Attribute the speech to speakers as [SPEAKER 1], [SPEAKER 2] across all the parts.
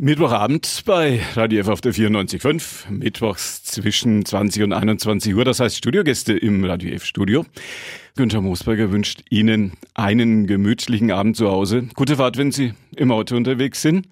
[SPEAKER 1] Mittwochabend bei Radio F auf der 94.5. Mittwochs zwischen 20 und 21 Uhr. Das heißt Studiogäste im Radio F Studio. Günther Moosberger wünscht Ihnen einen gemütlichen Abend zu Hause. Gute Fahrt, wenn Sie im Auto unterwegs sind.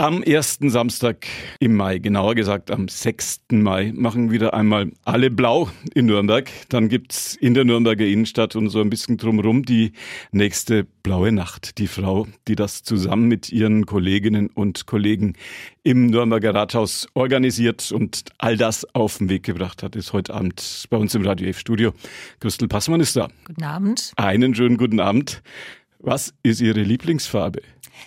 [SPEAKER 1] Am ersten Samstag im Mai, genauer gesagt am 6. Mai, machen wieder einmal alle blau in Nürnberg. Dann gibt's in der Nürnberger Innenstadt und so ein bisschen drumherum die nächste blaue Nacht. Die Frau, die das zusammen mit ihren Kolleginnen und Kollegen im Nürnberger Rathaus organisiert und all das auf den Weg gebracht hat, ist heute Abend bei uns im Radio F Studio. Christel Passmann ist da.
[SPEAKER 2] Guten Abend.
[SPEAKER 1] Einen schönen guten Abend. Was ist Ihre Lieblingsfarbe?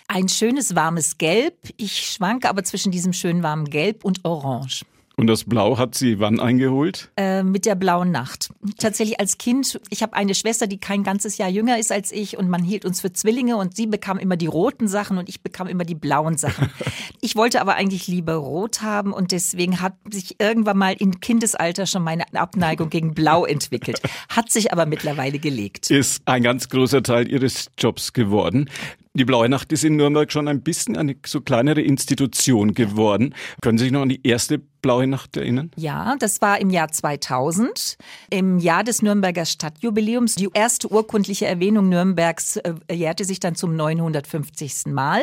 [SPEAKER 2] Ein schönes warmes Gelb. Ich schwanke aber zwischen diesem schönen warmen Gelb und Orange.
[SPEAKER 1] Und das Blau hat sie wann eingeholt?
[SPEAKER 2] Äh, mit der blauen Nacht. Tatsächlich als Kind, ich habe eine Schwester, die kein ganzes Jahr jünger ist als ich und man hielt uns für Zwillinge und sie bekam immer die roten Sachen und ich bekam immer die blauen Sachen. ich wollte aber eigentlich lieber rot haben und deswegen hat sich irgendwann mal im Kindesalter schon meine Abneigung gegen Blau entwickelt. Hat sich aber mittlerweile gelegt.
[SPEAKER 1] Ist ein ganz großer Teil Ihres Jobs geworden. Die Blaue Nacht ist in Nürnberg schon ein bisschen eine so kleinere Institution geworden. Können Sie sich noch an die erste Blaue Nacht erinnern?
[SPEAKER 2] Ja, das war im Jahr 2000, im Jahr des Nürnberger Stadtjubiläums. Die erste urkundliche Erwähnung Nürnbergs äh, jährte sich dann zum 950. Mal.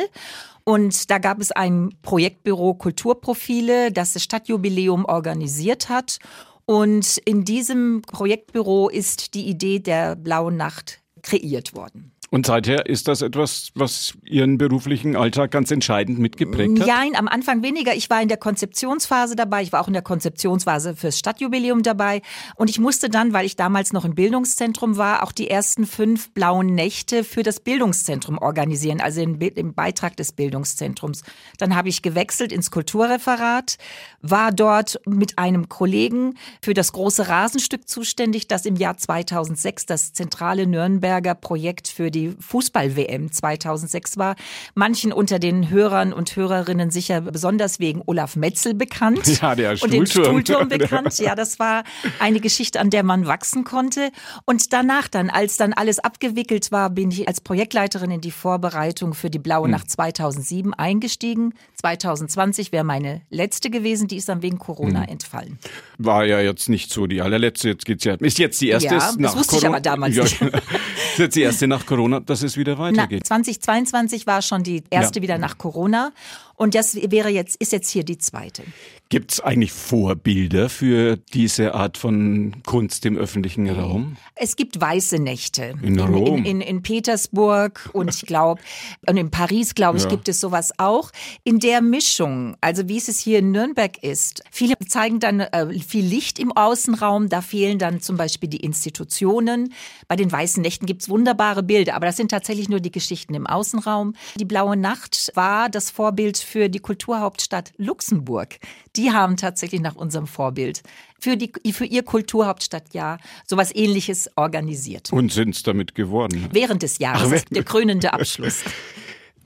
[SPEAKER 2] Und da gab es ein Projektbüro Kulturprofile, das das Stadtjubiläum organisiert hat. Und in diesem Projektbüro ist die Idee der Blauen Nacht kreiert worden.
[SPEAKER 1] Und seither ist das etwas, was Ihren beruflichen Alltag ganz entscheidend mitgeprägt hat?
[SPEAKER 2] Nein, am Anfang weniger. Ich war in der Konzeptionsphase dabei. Ich war auch in der Konzeptionsphase fürs Stadtjubiläum dabei. Und ich musste dann, weil ich damals noch im Bildungszentrum war, auch die ersten fünf blauen Nächte für das Bildungszentrum organisieren, also im Beitrag des Bildungszentrums. Dann habe ich gewechselt ins Kulturreferat, war dort mit einem Kollegen für das große Rasenstück zuständig, das im Jahr 2006 das zentrale Nürnberger Projekt für die die Fußball-WM 2006 war. Manchen unter den Hörern und Hörerinnen sicher besonders wegen Olaf Metzel bekannt.
[SPEAKER 1] Ja, der
[SPEAKER 2] Stuhlturm. Und den Stuhlturm bekannt. Ja, das war eine Geschichte, an der man wachsen konnte. Und danach dann, als dann alles abgewickelt war, bin ich als Projektleiterin in die Vorbereitung für die Blaue hm. Nacht 2007 eingestiegen. 2020 wäre meine letzte gewesen, die ist dann wegen Corona hm. entfallen.
[SPEAKER 1] War ja jetzt nicht so die allerletzte, jetzt geht's ja, ist jetzt die erste
[SPEAKER 2] ja, das wusste Corona. ich aber damals
[SPEAKER 1] ja, nicht. ist jetzt die erste nach Corona, dass es wieder weitergeht.
[SPEAKER 2] Na, 2022 war schon die erste ja. wieder nach Corona und das wäre jetzt, ist jetzt hier die zweite.
[SPEAKER 1] Gibt es eigentlich Vorbilder für diese Art von Kunst im öffentlichen Raum?
[SPEAKER 2] Es gibt weiße Nächte.
[SPEAKER 1] In Rom.
[SPEAKER 2] In, in, in Petersburg und ich glaube, und in Paris, glaube ich, ja. gibt es sowas auch. In der Mischung, also wie es es hier in Nürnberg ist. Viele zeigen dann äh, viel Licht im Außenraum, da fehlen dann zum Beispiel die Institutionen. Bei den weißen Nächten gibt es wunderbare Bilder, aber das sind tatsächlich nur die Geschichten im Außenraum. Die Blaue Nacht war das Vorbild für die Kulturhauptstadt Luxemburg. Die haben tatsächlich nach unserem Vorbild für, die, für ihr Kulturhauptstadtjahr sowas ähnliches organisiert.
[SPEAKER 1] Und sind es damit geworden?
[SPEAKER 2] Während des Jahres, Ach, der krönende Abschluss.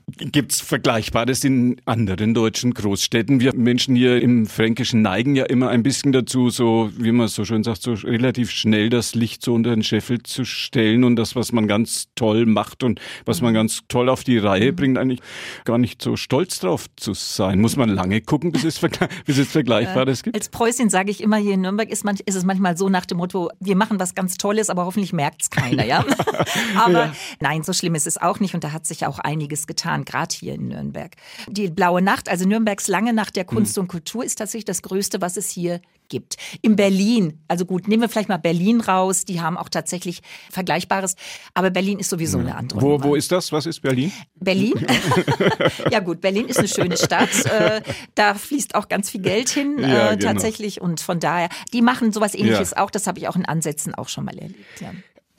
[SPEAKER 1] Gibt es Vergleichbares in anderen deutschen Großstädten? Wir Menschen hier im Fränkischen neigen ja immer ein bisschen dazu, so wie man so schön sagt, so relativ schnell das Licht so unter den Scheffel zu stellen und das, was man ganz toll macht und was man ganz toll auf die Reihe mhm. bringt, eigentlich gar nicht so stolz drauf zu sein. Muss man lange gucken, bis es, vergle bis es Vergleichbares äh, gibt?
[SPEAKER 2] Als Preußin sage ich immer hier in Nürnberg ist, man, ist es manchmal so nach dem Motto, wir machen was ganz Tolles, aber hoffentlich merkt es keiner. Ja? aber ja. nein, so schlimm ist es auch nicht und da hat sich auch einiges getan getan, gerade hier in Nürnberg. Die Blaue Nacht, also Nürnbergs lange Nacht der Kunst mhm. und Kultur, ist tatsächlich das Größte, was es hier gibt. In Berlin, also gut, nehmen wir vielleicht mal Berlin raus, die haben auch tatsächlich Vergleichbares, aber Berlin ist sowieso eine andere
[SPEAKER 1] wo, Wo ist das? Was ist Berlin?
[SPEAKER 2] Berlin? ja gut, Berlin ist eine schöne Stadt, äh, da fließt auch ganz viel Geld hin ja, äh, genau. tatsächlich und von daher, die machen sowas ähnliches ja. auch, das habe ich auch in Ansätzen auch schon mal erlebt. Ja.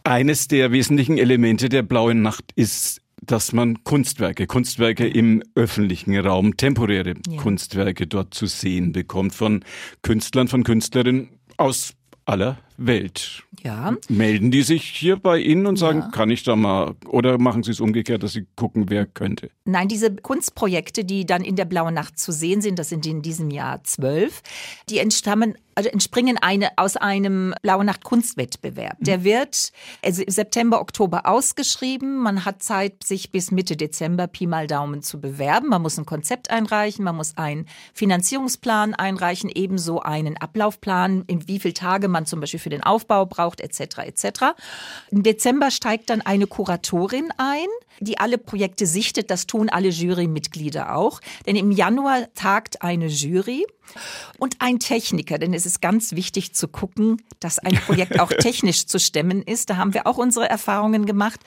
[SPEAKER 1] Eines der wesentlichen Elemente der Blauen Nacht ist dass man Kunstwerke, Kunstwerke im öffentlichen Raum, temporäre ja. Kunstwerke dort zu sehen bekommt von Künstlern, von Künstlerinnen aus aller Welt.
[SPEAKER 2] Ja.
[SPEAKER 1] Melden die sich hier bei Ihnen und sagen, ja. kann ich da mal, oder machen Sie es umgekehrt, dass Sie gucken, wer könnte?
[SPEAKER 2] Nein, diese Kunstprojekte, die dann in der Blauen Nacht zu sehen sind, das sind in diesem Jahr zwölf, die entstammen also entspringen eine aus einem Blaue Nacht Kunstwettbewerb. Der wird also im September, Oktober ausgeschrieben. Man hat Zeit, sich bis Mitte Dezember Pi mal Daumen zu bewerben. Man muss ein Konzept einreichen, man muss einen Finanzierungsplan einreichen, ebenso einen Ablaufplan, in wie viele Tage man zum Beispiel für den Aufbau braucht, etc. etc. Im Dezember steigt dann eine Kuratorin ein, die alle Projekte sichtet. Das tun alle Jurymitglieder auch. Denn im Januar tagt eine Jury und ein Techniker, denn es ist ganz wichtig zu gucken, dass ein Projekt auch technisch zu stemmen ist. Da haben wir auch unsere Erfahrungen gemacht.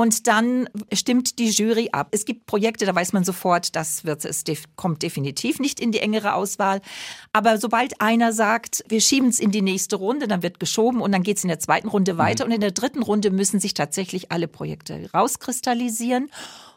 [SPEAKER 2] Und dann stimmt die Jury ab. Es gibt Projekte, da weiß man sofort, das wird, es kommt definitiv nicht in die engere Auswahl. Aber sobald einer sagt, wir schieben es in die nächste Runde, dann wird geschoben und dann geht es in der zweiten Runde weiter. Mhm. Und in der dritten Runde müssen sich tatsächlich alle Projekte rauskristallisieren.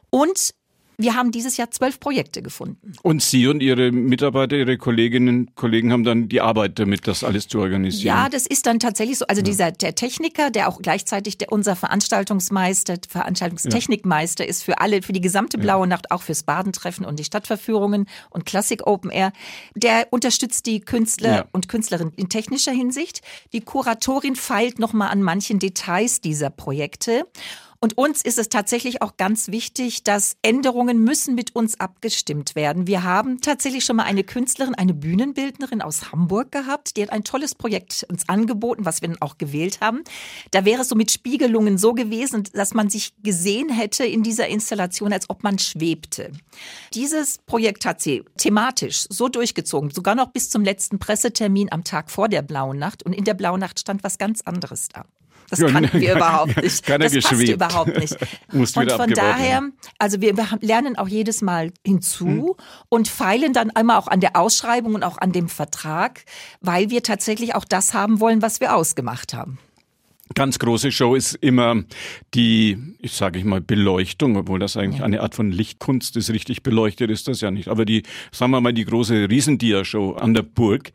[SPEAKER 2] Und wir haben dieses Jahr zwölf Projekte gefunden.
[SPEAKER 1] Und Sie und Ihre Mitarbeiter, Ihre Kolleginnen und Kollegen haben dann die Arbeit damit, das alles zu organisieren?
[SPEAKER 2] Ja, das ist dann tatsächlich so. Also ja. dieser der Techniker, der auch gleichzeitig der, unser Veranstaltungsmeister, Veranstaltungstechnikmeister ja. ist für alle, für die gesamte Blaue Nacht, auch fürs Badentreffen und die Stadtverführungen und Klassik Open Air. Der unterstützt die Künstler ja. und Künstlerinnen in technischer Hinsicht. Die Kuratorin feilt nochmal an manchen Details dieser Projekte. Und uns ist es tatsächlich auch ganz wichtig, dass Änderungen müssen mit uns abgestimmt werden. Wir haben tatsächlich schon mal eine Künstlerin, eine Bühnenbildnerin aus Hamburg gehabt, die hat ein tolles Projekt uns angeboten, was wir dann auch gewählt haben. Da wäre es so mit Spiegelungen so gewesen, dass man sich gesehen hätte in dieser Installation, als ob man schwebte. Dieses Projekt hat sie thematisch so durchgezogen, sogar noch bis zum letzten Pressetermin am Tag vor der Blauen Nacht. Und in der Blauen Nacht stand was ganz anderes da. Das ja, kannten wir überhaupt nicht.
[SPEAKER 1] Keiner
[SPEAKER 2] das
[SPEAKER 1] passt
[SPEAKER 2] überhaupt nicht. und von daher, also wir lernen auch jedes Mal hinzu hm. und feilen dann einmal auch an der Ausschreibung und auch an dem Vertrag, weil wir tatsächlich auch das haben wollen, was wir ausgemacht haben.
[SPEAKER 1] Ganz große Show ist immer die, ich sage ich mal, Beleuchtung, obwohl das eigentlich ja. eine Art von Lichtkunst ist. Richtig beleuchtet ist das ja nicht. Aber die, sagen wir mal, die große Riesendia-Show an der Burg.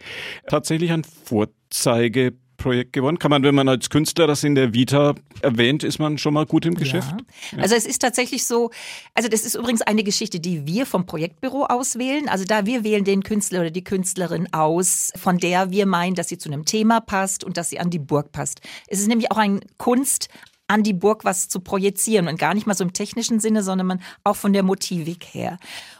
[SPEAKER 1] Tatsächlich ein Vorzeige Projekt gewonnen. Kann man, wenn man als Künstler das in der Vita erwähnt, ist man schon mal gut im Geschäft?
[SPEAKER 2] Ja. Also es ist tatsächlich so, also das ist übrigens eine Geschichte, die wir vom Projektbüro auswählen. Also da wir wählen den Künstler oder die Künstlerin aus, von der wir meinen, dass sie zu einem Thema passt und dass sie an die Burg passt. Es ist nämlich auch ein Kunst, an die Burg was zu projizieren und gar nicht mal so im technischen Sinne, sondern man auch von der Motivik her.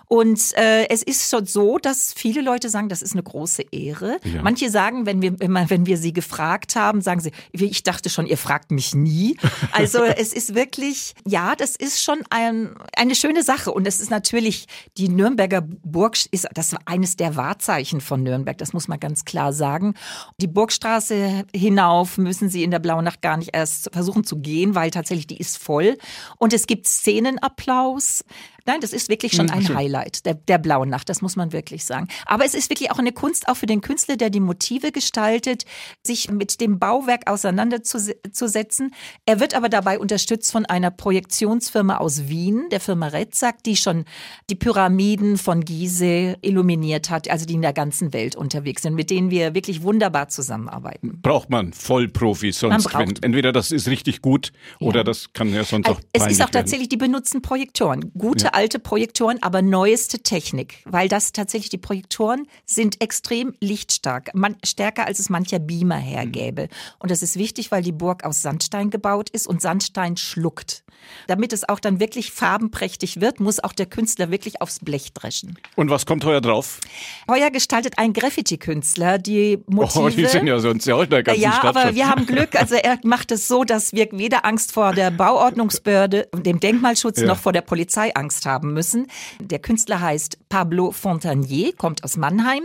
[SPEAKER 2] Und äh, es ist schon so, dass viele Leute sagen, das ist eine große Ehre. Ja. Manche sagen, wenn wir, wenn wir sie gefragt haben, sagen sie, ich dachte schon, ihr fragt mich nie. Also es ist wirklich, ja, das ist schon ein, eine schöne Sache. Und es ist natürlich, die Nürnberger Burg ist das war eines der Wahrzeichen von Nürnberg, das muss man ganz klar sagen. Die Burgstraße hinauf müssen sie in der Blauen Nacht gar nicht erst versuchen zu gehen, weil tatsächlich die ist voll. Und es gibt Szenenapplaus. Nein, das ist wirklich schon mhm, ein Schön. Highlight der, der blauen Nacht, das muss man wirklich sagen. Aber es ist wirklich auch eine Kunst, auch für den Künstler, der die Motive gestaltet, sich mit dem Bauwerk auseinanderzusetzen. Er wird aber dabei unterstützt von einer Projektionsfirma aus Wien, der Firma Retzak, die schon die Pyramiden von Gizeh illuminiert hat, also die in der ganzen Welt unterwegs sind, mit denen wir wirklich wunderbar zusammenarbeiten.
[SPEAKER 1] Braucht man Vollprofis, sonst wenn, entweder das ist richtig gut ja. oder das kann ja sonst auch
[SPEAKER 2] Es ist auch tatsächlich, die benutzen Projektoren. Gute ja alte Projektoren, aber neueste Technik, weil das tatsächlich die Projektoren sind extrem lichtstark, man, stärker als es mancher Beamer hergäbe. Mhm. Und das ist wichtig, weil die Burg aus Sandstein gebaut ist und Sandstein schluckt. Damit es auch dann wirklich farbenprächtig wird, muss auch der Künstler wirklich aufs Blech dreschen.
[SPEAKER 1] Und was kommt heuer drauf?
[SPEAKER 2] Heuer gestaltet ein Graffiti-Künstler die Motive. Oh,
[SPEAKER 1] die sind ja sonst ja auch in der ganzen
[SPEAKER 2] ja,
[SPEAKER 1] Stadt.
[SPEAKER 2] Aber wir haben Glück. Also er macht es so, dass wir weder Angst vor der Bauordnungsbehörde und dem Denkmalschutz ja. noch vor der Polizei Angst haben müssen. Der Künstler heißt Pablo Fontanier, kommt aus Mannheim,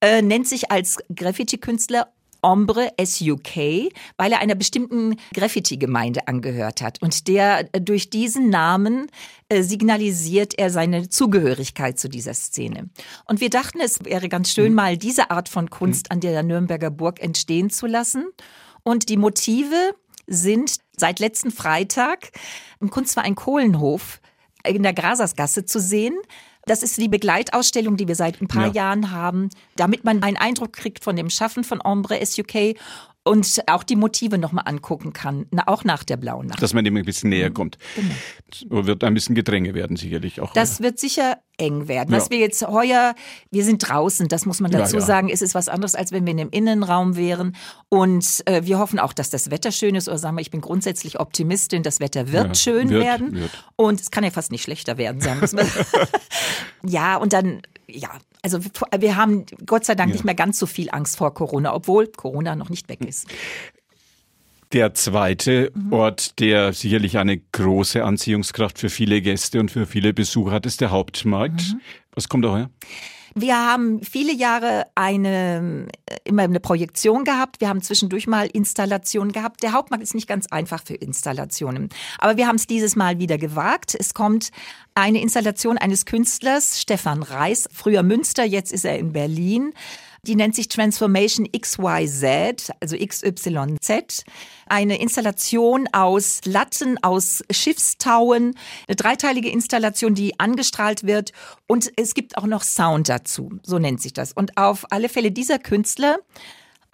[SPEAKER 2] äh, nennt sich als Graffiti-Künstler Ombre SUK, weil er einer bestimmten Graffiti-Gemeinde angehört hat. Und der äh, durch diesen Namen äh, signalisiert er seine Zugehörigkeit zu dieser Szene. Und wir dachten, es wäre ganz schön, mal diese Art von Kunst an der Nürnberger Burg entstehen zu lassen. Und die Motive sind seit letzten Freitag im Kunstverein Kohlenhof in der Grasersgasse zu sehen. Das ist die Begleitausstellung, die wir seit ein paar ja. Jahren haben, damit man einen Eindruck kriegt von dem Schaffen von Ombre SUK und auch die Motive nochmal angucken kann, auch nach der blauen Nacht.
[SPEAKER 1] Dass man dem ein bisschen näher kommt. Genau. So wird ein bisschen Gedränge werden sicherlich auch.
[SPEAKER 2] Das wird sicher eng werden. Was ja. wir jetzt heuer, wir sind draußen, das muss man dazu ja, ja. sagen, ist es was anderes, als wenn wir in einem Innenraum wären. Und äh, wir hoffen auch, dass das Wetter schön ist. Oder sagen wir, ich bin grundsätzlich Optimistin, das Wetter wird schön wird, werden. Wird. Und es kann ja fast nicht schlechter werden, sagen wir mal. ja, und dann, ja, also wir haben Gott sei Dank nicht mehr ganz so viel Angst vor Corona, obwohl Corona noch nicht weg ist.
[SPEAKER 1] Der zweite mhm. Ort, der sicherlich eine große Anziehungskraft für viele Gäste und für viele Besucher hat, ist der Hauptmarkt. Mhm. Was kommt da her?
[SPEAKER 2] Wir haben viele Jahre eine, immer eine Projektion gehabt. Wir haben zwischendurch mal Installationen gehabt. Der Hauptmarkt ist nicht ganz einfach für Installationen. Aber wir haben es dieses Mal wieder gewagt. Es kommt eine Installation eines Künstlers, Stefan Reis, früher Münster, jetzt ist er in Berlin. Die nennt sich Transformation XYZ, also XYZ. Eine Installation aus Latten, aus Schiffstauen, eine dreiteilige Installation, die angestrahlt wird. Und es gibt auch noch Sound dazu, so nennt sich das. Und auf alle Fälle dieser Künstler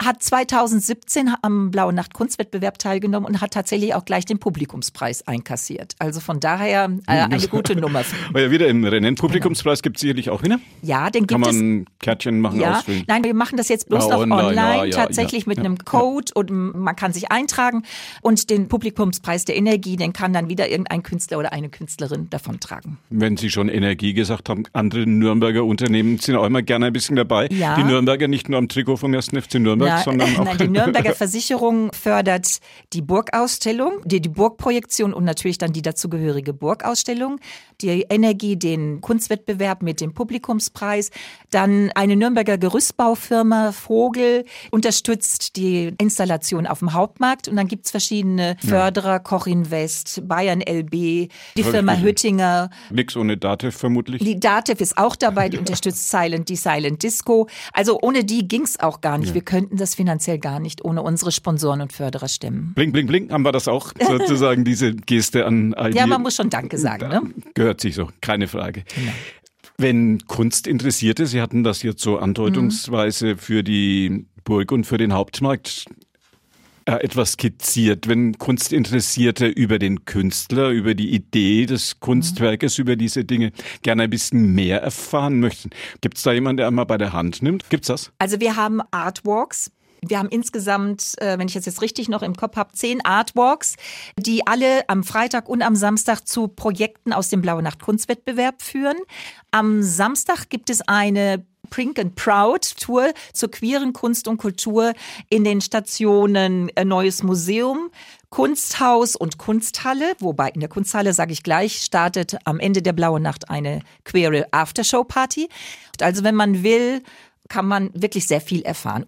[SPEAKER 2] hat 2017 am Blaue Nacht Kunstwettbewerb teilgenommen und hat tatsächlich auch gleich den Publikumspreis einkassiert. Also von daher äh, eine gute Nummer.
[SPEAKER 1] War ja wieder im Rennen. Publikumspreis gibt es sicherlich auch wieder.
[SPEAKER 2] Ja, den
[SPEAKER 1] Kann
[SPEAKER 2] gibt es.
[SPEAKER 1] Kann man Kärtchen machen,
[SPEAKER 2] ja.
[SPEAKER 1] ausfüllen?
[SPEAKER 2] Nein, wir machen das jetzt bloß ah, noch online, online ja, tatsächlich ja, mit einem Code und man kann sich eintragen und den Publikumspreis der Energie, den kann dann wieder irgendein Künstler oder eine Künstlerin davontragen.
[SPEAKER 1] Wenn Sie schon Energie gesagt haben, andere Nürnberger Unternehmen sind auch immer gerne ein bisschen dabei. Ja. Die Nürnberger nicht nur am Trikot vom 1. FC Nürnberg Nürnberg, ja, sondern auch.
[SPEAKER 2] Nein, die Nürnberger Versicherung fördert die Burgausstellung, die, die Burgprojektion und natürlich dann die dazugehörige Burgausstellung, die Energie, den Kunstwettbewerb mit dem Publikumspreis, dann eine Nürnberger Gerüstbaufirma Vogel unterstützt die Installation auf dem Hauptmarkt und dann gibt's verschiedene Förderer, ja. Koch Invest, Bayern LB, die Firma Hüttinger.
[SPEAKER 1] Nix ohne Dativ vermutlich.
[SPEAKER 2] Die Dativ ist auch dabei, die unterstützt Silent, die Silent Disco. Also ohne die ging's auch gar nicht. Ja. Wir könnten könnten das finanziell gar nicht ohne unsere Sponsoren und Förderer stemmen.
[SPEAKER 1] Bling, bling, bling, haben wir das auch sozusagen, diese Geste an all die.
[SPEAKER 2] Ja, man muss schon Danke sagen. Ne?
[SPEAKER 1] Gehört sich so, keine Frage. Genau. Wenn Kunstinteressierte, Sie hatten das jetzt so andeutungsweise mhm. für die Burg und für den Hauptmarkt etwas skizziert, wenn Kunstinteressierte über den Künstler, über die Idee des Kunstwerkes, mhm. über diese Dinge gerne ein bisschen mehr erfahren möchten. Gibt es da jemanden, der einmal bei der Hand nimmt? Gibt's das?
[SPEAKER 2] Also wir haben Artwalks. Wir haben insgesamt, äh, wenn ich das jetzt richtig noch im Kopf habe, zehn Artwalks, die alle am Freitag und am Samstag zu Projekten aus dem Blaue Nacht Kunstwettbewerb führen. Am Samstag gibt es eine Prink and Proud Tour zur queeren Kunst und Kultur in den Stationen äh, Neues Museum, Kunsthaus und Kunsthalle, wobei in der Kunsthalle, sage ich gleich, startet am Ende der Blauen Nacht eine queere Aftershow-Party. Also wenn man will, kann man wirklich sehr viel erfahren.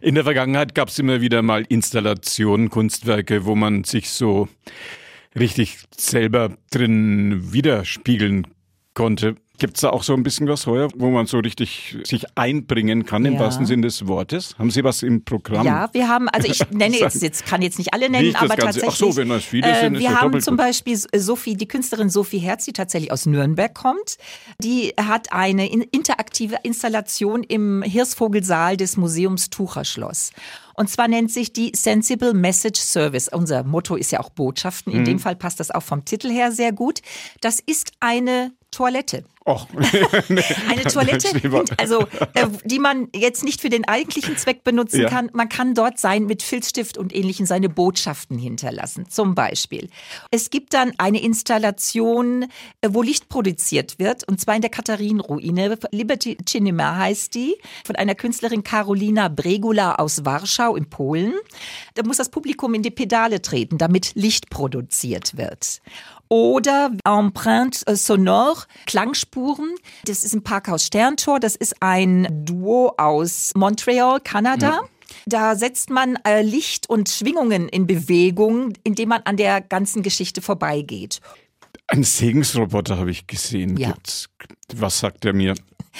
[SPEAKER 1] In der Vergangenheit gab es immer wieder mal Installationen, Kunstwerke, wo man sich so richtig selber drin widerspiegeln konnte. Gibt es da auch so ein bisschen was heuer, wo man so richtig sich einbringen kann, ja. im wahrsten Sinne des Wortes? Haben Sie was im Programm?
[SPEAKER 2] Ja, wir haben, also ich nenne jetzt, jetzt kann jetzt nicht alle nennen, nicht aber tatsächlich. Ach
[SPEAKER 1] so, wenn das viele äh, sind,
[SPEAKER 2] äh, Wir haben zum Beispiel Sophie, die Künstlerin Sophie Herz, die tatsächlich aus Nürnberg kommt. Die hat eine interaktive Installation im Hirsvogelsaal des Museums Tucherschloss. Und zwar nennt sich die Sensible Message Service. Unser Motto ist ja auch Botschaften. In mhm. dem Fall passt das auch vom Titel her sehr gut. Das ist eine Toilette.
[SPEAKER 1] Och.
[SPEAKER 2] Eine Toilette, also äh, die man jetzt nicht für den eigentlichen Zweck benutzen ja. kann. Man kann dort sein mit Filzstift und ähnlichen seine Botschaften hinterlassen, zum Beispiel. Es gibt dann eine Installation, äh, wo Licht produziert wird, und zwar in der Katharinenruine. Liberty Cinema heißt die, von einer Künstlerin Karolina Bregula aus Warschau in Polen. Da muss das Publikum in die Pedale treten, damit Licht produziert wird oder Empreinte Sonore, Klangspuren. Das ist im Parkhaus Sterntor. Das ist ein Duo aus Montreal, Kanada. Ja. Da setzt man äh, Licht und Schwingungen in Bewegung, indem man an der ganzen Geschichte vorbeigeht.
[SPEAKER 1] Ein Segensroboter habe ich gesehen. Ja. Was sagt er mir?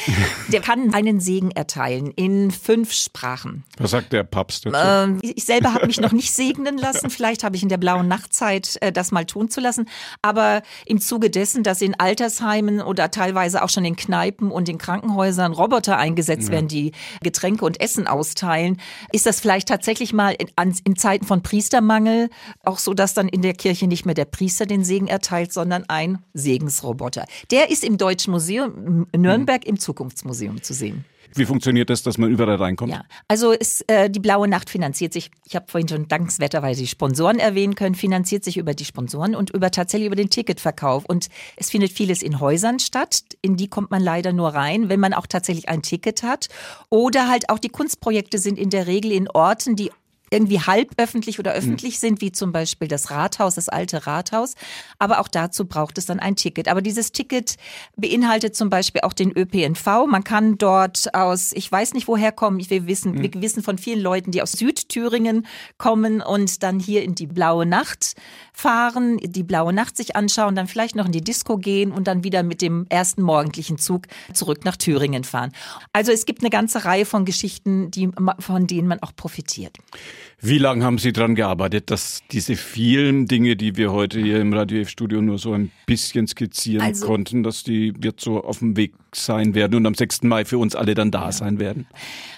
[SPEAKER 2] Der kann einen Segen erteilen in fünf Sprachen.
[SPEAKER 1] Was sagt der Papst dazu? Ähm,
[SPEAKER 2] ich selber habe mich noch nicht segnen lassen. Vielleicht habe ich in der blauen Nachtzeit äh, das mal tun zu lassen. Aber im Zuge dessen, dass in Altersheimen oder teilweise auch schon in Kneipen und in Krankenhäusern Roboter eingesetzt ja. werden, die Getränke und Essen austeilen, ist das vielleicht tatsächlich mal in, in Zeiten von Priestermangel auch so, dass dann in der Kirche nicht mehr der Priester den Segen erteilt, sondern ein Segensroboter. Der ist im Deutschen Museum Nürnberg im Zukunftsmuseum zu sehen.
[SPEAKER 1] Wie funktioniert das, dass man überall reinkommt?
[SPEAKER 2] Ja, also ist, äh, die Blaue Nacht finanziert sich, ich habe vorhin schon dankenswerterweise die Sponsoren erwähnen können, finanziert sich über die Sponsoren und über tatsächlich über den Ticketverkauf. Und es findet vieles in Häusern statt, in die kommt man leider nur rein, wenn man auch tatsächlich ein Ticket hat. Oder halt auch die Kunstprojekte sind in der Regel in Orten, die irgendwie halb öffentlich oder öffentlich mhm. sind, wie zum Beispiel das Rathaus, das alte Rathaus. Aber auch dazu braucht es dann ein Ticket. Aber dieses Ticket beinhaltet zum Beispiel auch den ÖPNV. Man kann dort aus, ich weiß nicht woher kommen, wir wissen, mhm. wir wissen von vielen Leuten, die aus Südthüringen kommen und dann hier in die Blaue Nacht fahren, die Blaue Nacht sich anschauen, dann vielleicht noch in die Disco gehen und dann wieder mit dem ersten morgendlichen Zug zurück nach Thüringen fahren. Also es gibt eine ganze Reihe von Geschichten, die, von denen man auch profitiert.
[SPEAKER 1] Wie lange haben Sie daran gearbeitet, dass diese vielen Dinge, die wir heute hier im Radio F-Studio nur so ein bisschen skizzieren also, konnten, dass die jetzt so auf dem Weg sein werden und am 6. Mai für uns alle dann da ja. sein werden?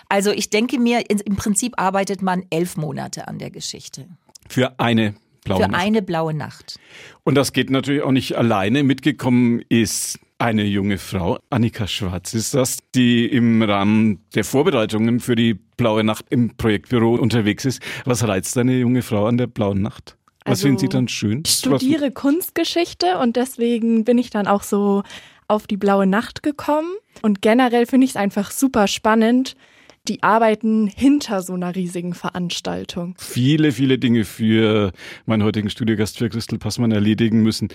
[SPEAKER 2] Also ich denke mir, im Prinzip arbeitet man elf Monate an der Geschichte.
[SPEAKER 1] Für eine blaue
[SPEAKER 2] Für
[SPEAKER 1] Nacht.
[SPEAKER 2] eine blaue Nacht.
[SPEAKER 1] Und das geht natürlich auch nicht alleine. Mitgekommen ist eine junge Frau, Annika Schwarz ist das, die im Rahmen der Vorbereitungen für die Blaue Nacht im Projektbüro unterwegs ist. Was reizt eine junge Frau an der Blauen Nacht? Was also, finden Sie dann schön?
[SPEAKER 3] Ich studiere Was? Kunstgeschichte und deswegen bin ich dann auch so auf die Blaue Nacht gekommen. Und generell finde ich es einfach super spannend, die arbeiten hinter so einer riesigen Veranstaltung.
[SPEAKER 1] Viele, viele Dinge für meinen heutigen Studiogast für Christel Passmann erledigen müssen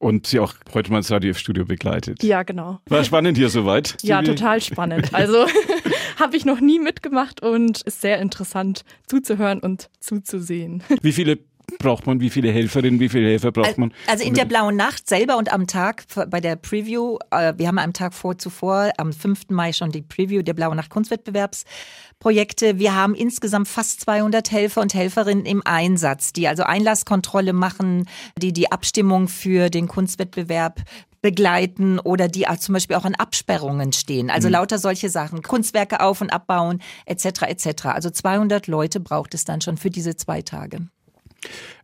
[SPEAKER 1] und sie auch heute mal ins Radio Studio begleitet.
[SPEAKER 3] Ja, genau.
[SPEAKER 1] War spannend hier soweit?
[SPEAKER 3] Ja, total spannend. Also habe ich noch nie mitgemacht und ist sehr interessant zuzuhören und zuzusehen.
[SPEAKER 1] Wie viele braucht man? Wie viele Helferinnen, wie viele Helfer braucht man?
[SPEAKER 2] Also in der Blauen Nacht selber und am Tag bei der Preview, äh, wir haben am Tag vor zuvor, am 5. Mai schon die Preview der Blauen Nacht Kunstwettbewerbs Projekte. Wir haben insgesamt fast 200 Helfer und Helferinnen im Einsatz, die also Einlasskontrolle machen, die die Abstimmung für den Kunstwettbewerb begleiten oder die zum Beispiel auch an Absperrungen stehen. Also mhm. lauter solche Sachen, Kunstwerke auf und abbauen etc. etc. Also 200 Leute braucht es dann schon für diese zwei Tage.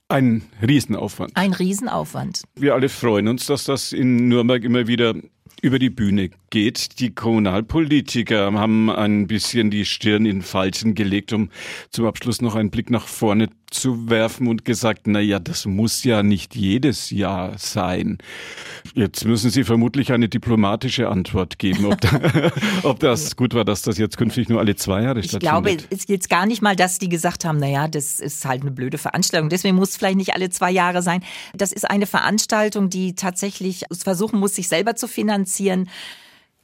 [SPEAKER 1] Ein Riesenaufwand.
[SPEAKER 2] Ein Riesenaufwand.
[SPEAKER 1] Wir alle freuen uns, dass das in Nürnberg immer wieder über die Bühne geht. Die Kommunalpolitiker haben ein bisschen die Stirn in Falten gelegt, um zum Abschluss noch einen Blick nach vorne zu werfen und gesagt, na ja, das muss ja nicht jedes Jahr sein. Jetzt müssen Sie vermutlich eine diplomatische Antwort geben, ob, da, ob das gut war, dass das jetzt künftig nur alle zwei Jahre stattfindet.
[SPEAKER 2] Ich glaube, es jetzt gar nicht mal, dass die gesagt haben, na ja, das ist halt eine blöde Veranstaltung. Deswegen muss es vielleicht nicht alle zwei Jahre sein. Das ist eine Veranstaltung, die tatsächlich versuchen muss, sich selber zu finanzieren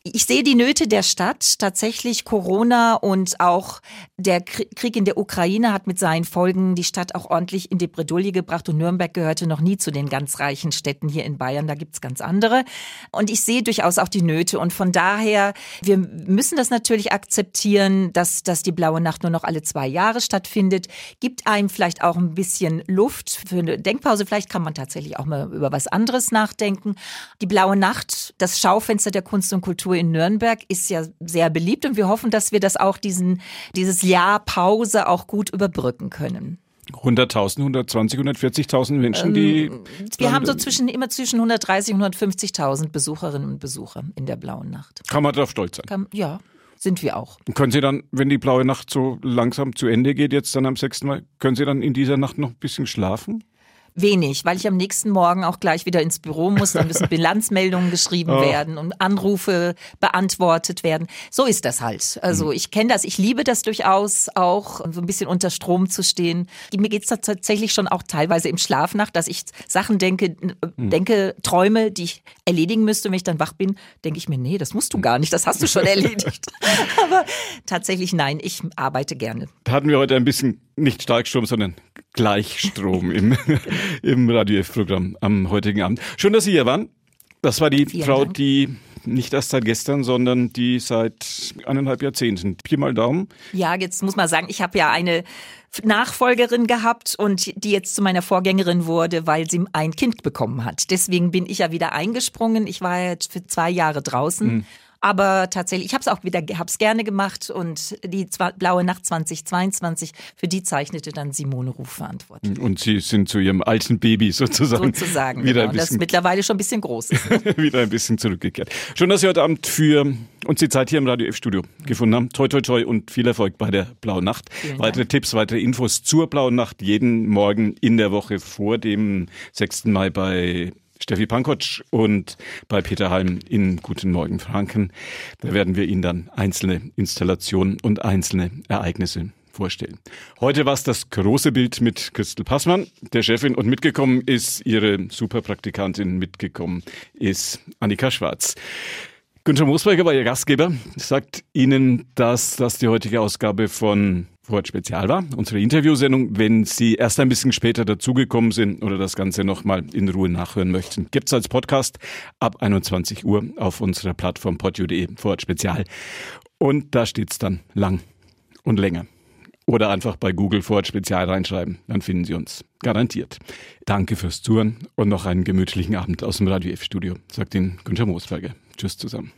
[SPEAKER 2] ich sehe die Nöte der Stadt. Tatsächlich Corona und auch der Krieg in der Ukraine hat mit seinen Folgen die Stadt auch ordentlich in die Bredouille gebracht. Und Nürnberg gehörte noch nie zu den ganz reichen Städten hier in Bayern. Da gibt's ganz andere. Und ich sehe durchaus auch die Nöte. Und von daher, wir müssen das natürlich akzeptieren, dass, dass die Blaue Nacht nur noch alle zwei Jahre stattfindet. Gibt einem vielleicht auch ein bisschen Luft für eine Denkpause. Vielleicht kann man tatsächlich auch mal über was anderes nachdenken. Die Blaue Nacht, das Schaufenster der Kunst und Kultur Kultur in Nürnberg ist ja sehr beliebt und wir hoffen, dass wir das auch diesen, dieses Jahr Pause auch gut überbrücken können.
[SPEAKER 1] 100.000, 120, 140.000 Menschen, die. Ähm,
[SPEAKER 2] wir haben so zwischen, immer zwischen 130 und 150.000 Besucherinnen und Besucher in der Blauen Nacht.
[SPEAKER 1] Kann man darauf stolz sein? Kann,
[SPEAKER 2] ja, sind wir auch.
[SPEAKER 1] können Sie dann, wenn die Blaue Nacht so langsam zu Ende geht, jetzt dann am 6. Mai, können Sie dann in dieser Nacht noch ein bisschen schlafen?
[SPEAKER 2] Wenig, weil ich am nächsten Morgen auch gleich wieder ins Büro muss. Dann müssen Bilanzmeldungen geschrieben oh. werden und Anrufe beantwortet werden. So ist das halt. Also mhm. ich kenne das, ich liebe das durchaus auch, so ein bisschen unter Strom zu stehen. Mir geht's da tatsächlich schon auch teilweise im Schlaf nach, dass ich Sachen denke, mhm. denke, träume, die ich erledigen müsste. wenn ich dann wach bin, denke ich mir, nee, das musst du gar nicht, das hast du schon erledigt. Aber tatsächlich nein, ich arbeite gerne.
[SPEAKER 1] Da hatten wir heute ein bisschen nicht Starkstrom, sondern Gleichstrom im, im Radio F-Programm am heutigen Abend. Schön, dass Sie hier waren. Das war die Vielen Frau, Dank. die nicht erst seit gestern, sondern die seit eineinhalb Jahrzehnten. Pi mal Daumen.
[SPEAKER 2] Ja, jetzt muss man sagen, ich habe ja eine Nachfolgerin gehabt und die jetzt zu meiner Vorgängerin wurde, weil sie ein Kind bekommen hat. Deswegen bin ich ja wieder eingesprungen. Ich war jetzt für zwei Jahre draußen. Mhm. Aber tatsächlich, ich habe es auch wieder, habe es gerne gemacht und die Blaue Nacht 2022, für die zeichnete dann Simone Ruf verantwortlich.
[SPEAKER 1] Und Sie sind zu Ihrem alten Baby sozusagen.
[SPEAKER 2] Sozusagen, wieder genau, ein bisschen, das mittlerweile schon ein bisschen groß ist.
[SPEAKER 1] wieder ein bisschen zurückgekehrt. Schön, dass Sie heute Abend für uns die Zeit hier im Radio F-Studio gefunden haben. Toi, toi, toi und viel Erfolg bei der Blauen Nacht. Vielen weitere Dank. Tipps, weitere Infos zur Blauen Nacht jeden Morgen in der Woche vor dem 6. Mai bei Steffi Pankotsch und bei Peter Halm in Guten Morgen Franken. Da werden wir Ihnen dann einzelne Installationen und einzelne Ereignisse vorstellen. Heute war es das große Bild mit Christel Passmann, der Chefin, und mitgekommen ist ihre Superpraktikantin, mitgekommen ist Annika Schwarz. Günther Moosberger war Ihr Gastgeber, sagt Ihnen, dass das die heutige Ausgabe von Wort Spezial war, unsere Interviewsendung. Wenn Sie erst ein bisschen später dazugekommen sind oder das Ganze nochmal in Ruhe nachhören möchten, gibt's als Podcast ab 21 Uhr auf unserer Plattform podu.de Wort Spezial. Und da steht's dann lang und länger. Oder einfach bei Google Wort Spezial reinschreiben, dann finden Sie uns. Garantiert. Danke fürs Zuhören und noch einen gemütlichen Abend aus dem Radio F Studio, sagt Ihnen Günther Moosberger. Tschüss zusammen.